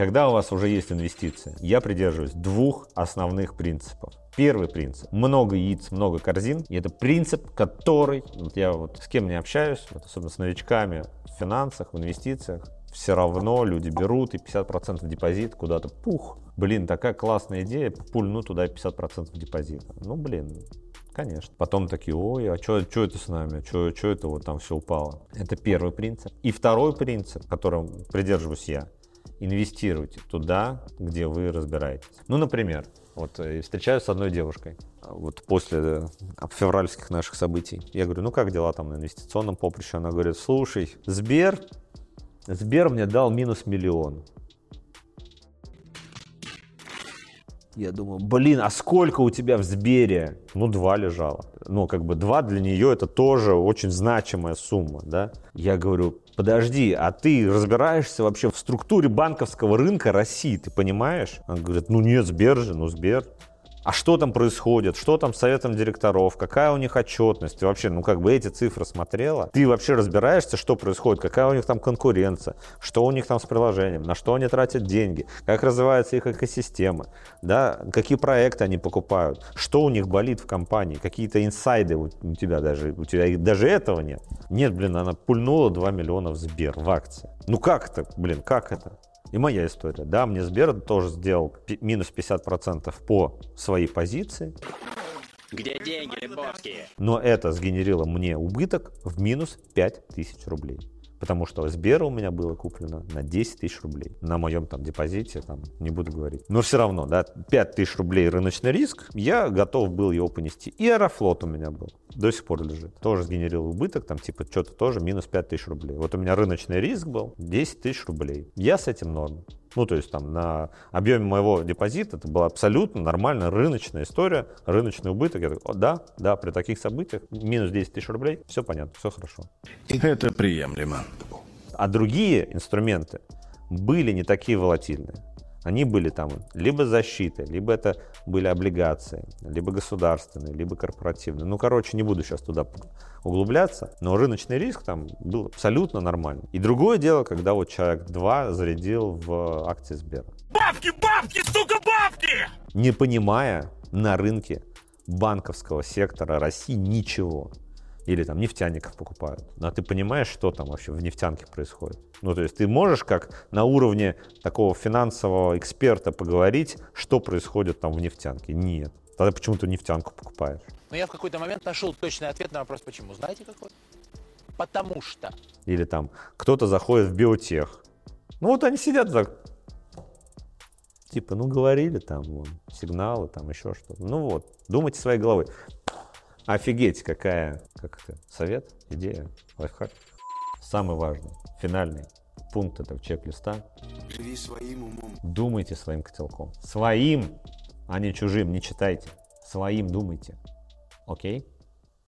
Когда у вас уже есть инвестиции, я придерживаюсь двух основных принципов. Первый принцип. Много яиц, много корзин. И это принцип, который, вот я вот с кем не общаюсь, вот особенно с новичками в финансах, в инвестициях, все равно люди берут и 50% депозит куда-то, пух. Блин, такая классная идея, пульну туда 50% депозита. Ну, блин, Конечно. Потом такие, ой, а что это с нами? Что это вот там все упало? Это первый принцип. И второй принцип, которым придерживаюсь я, инвестируйте туда, где вы разбираетесь. Ну, например, вот э, встречаюсь с одной девушкой, вот после э, февральских наших событий. Я говорю, ну как дела там на инвестиционном поприще? Она говорит, слушай, Сбер, Сбер мне дал минус миллион. Я думаю, блин, а сколько у тебя в Сбере? Ну, два лежало. Ну, как бы два для нее это тоже очень значимая сумма, да. Я говорю, подожди, а ты разбираешься вообще в структуре банковского рынка России, ты понимаешь? Она говорит, ну нет, Сбер же, ну Сбер а что там происходит, что там с советом директоров, какая у них отчетность, вообще, ну как бы эти цифры смотрела, ты вообще разбираешься, что происходит, какая у них там конкуренция, что у них там с приложением, на что они тратят деньги, как развивается их экосистема, да, какие проекты они покупают, что у них болит в компании, какие-то инсайды у, у тебя даже, у тебя даже этого нет. Нет, блин, она пульнула 2 миллиона в Сбер, в акции. Ну как это, блин, как это? И моя история. Да, мне Сбер тоже сделал минус 50% по своей позиции. Где деньги, Лебовские? Но это сгенерило мне убыток в минус 5000 рублей. Потому что Сбера у меня было куплено на 10 тысяч рублей. На моем там депозите, там, не буду говорить. Но все равно, да, 5 тысяч рублей рыночный риск, я готов был его понести. И Аэрофлот у меня был, до сих пор лежит. Тоже сгенерил убыток, там типа что-то тоже минус 5 тысяч рублей. Вот у меня рыночный риск был 10 тысяч рублей. Я с этим норм. Ну, то есть там на объеме моего депозита это была абсолютно нормальная рыночная история, рыночный убыток. Я такой, да, да, при таких событиях минус 10 тысяч рублей, все понятно, все хорошо. Это приемлемо. А другие инструменты были не такие волатильные. Они были там либо защиты, либо это были облигации, либо государственные, либо корпоративные. Ну, короче, не буду сейчас туда углубляться, но рыночный риск там был абсолютно нормальный. И другое дело, когда вот человек два зарядил в акции Сбера. Бабки, бабки, сука, бабки! Не понимая на рынке банковского сектора России ничего или там нефтяников покупают. А ты понимаешь, что там вообще в нефтянке происходит? Ну, то есть ты можешь как на уровне такого финансового эксперта поговорить, что происходит там в нефтянке? Нет. Тогда почему ты нефтянку покупаешь? Но я в какой-то момент нашел точный ответ на вопрос, почему. Знаете какой? Потому что. Или там кто-то заходит в биотех. Ну вот они сидят так, типа, ну говорили там, вон, сигналы, там еще что-то. Ну вот, думайте своей головой. Офигеть, какая, как это, совет, идея, лайфхак. Самый важный, финальный пункт этого чек-листа. Живи своим умом. Думайте своим котелком. Своим, а не чужим, не читайте. Своим думайте. Окей?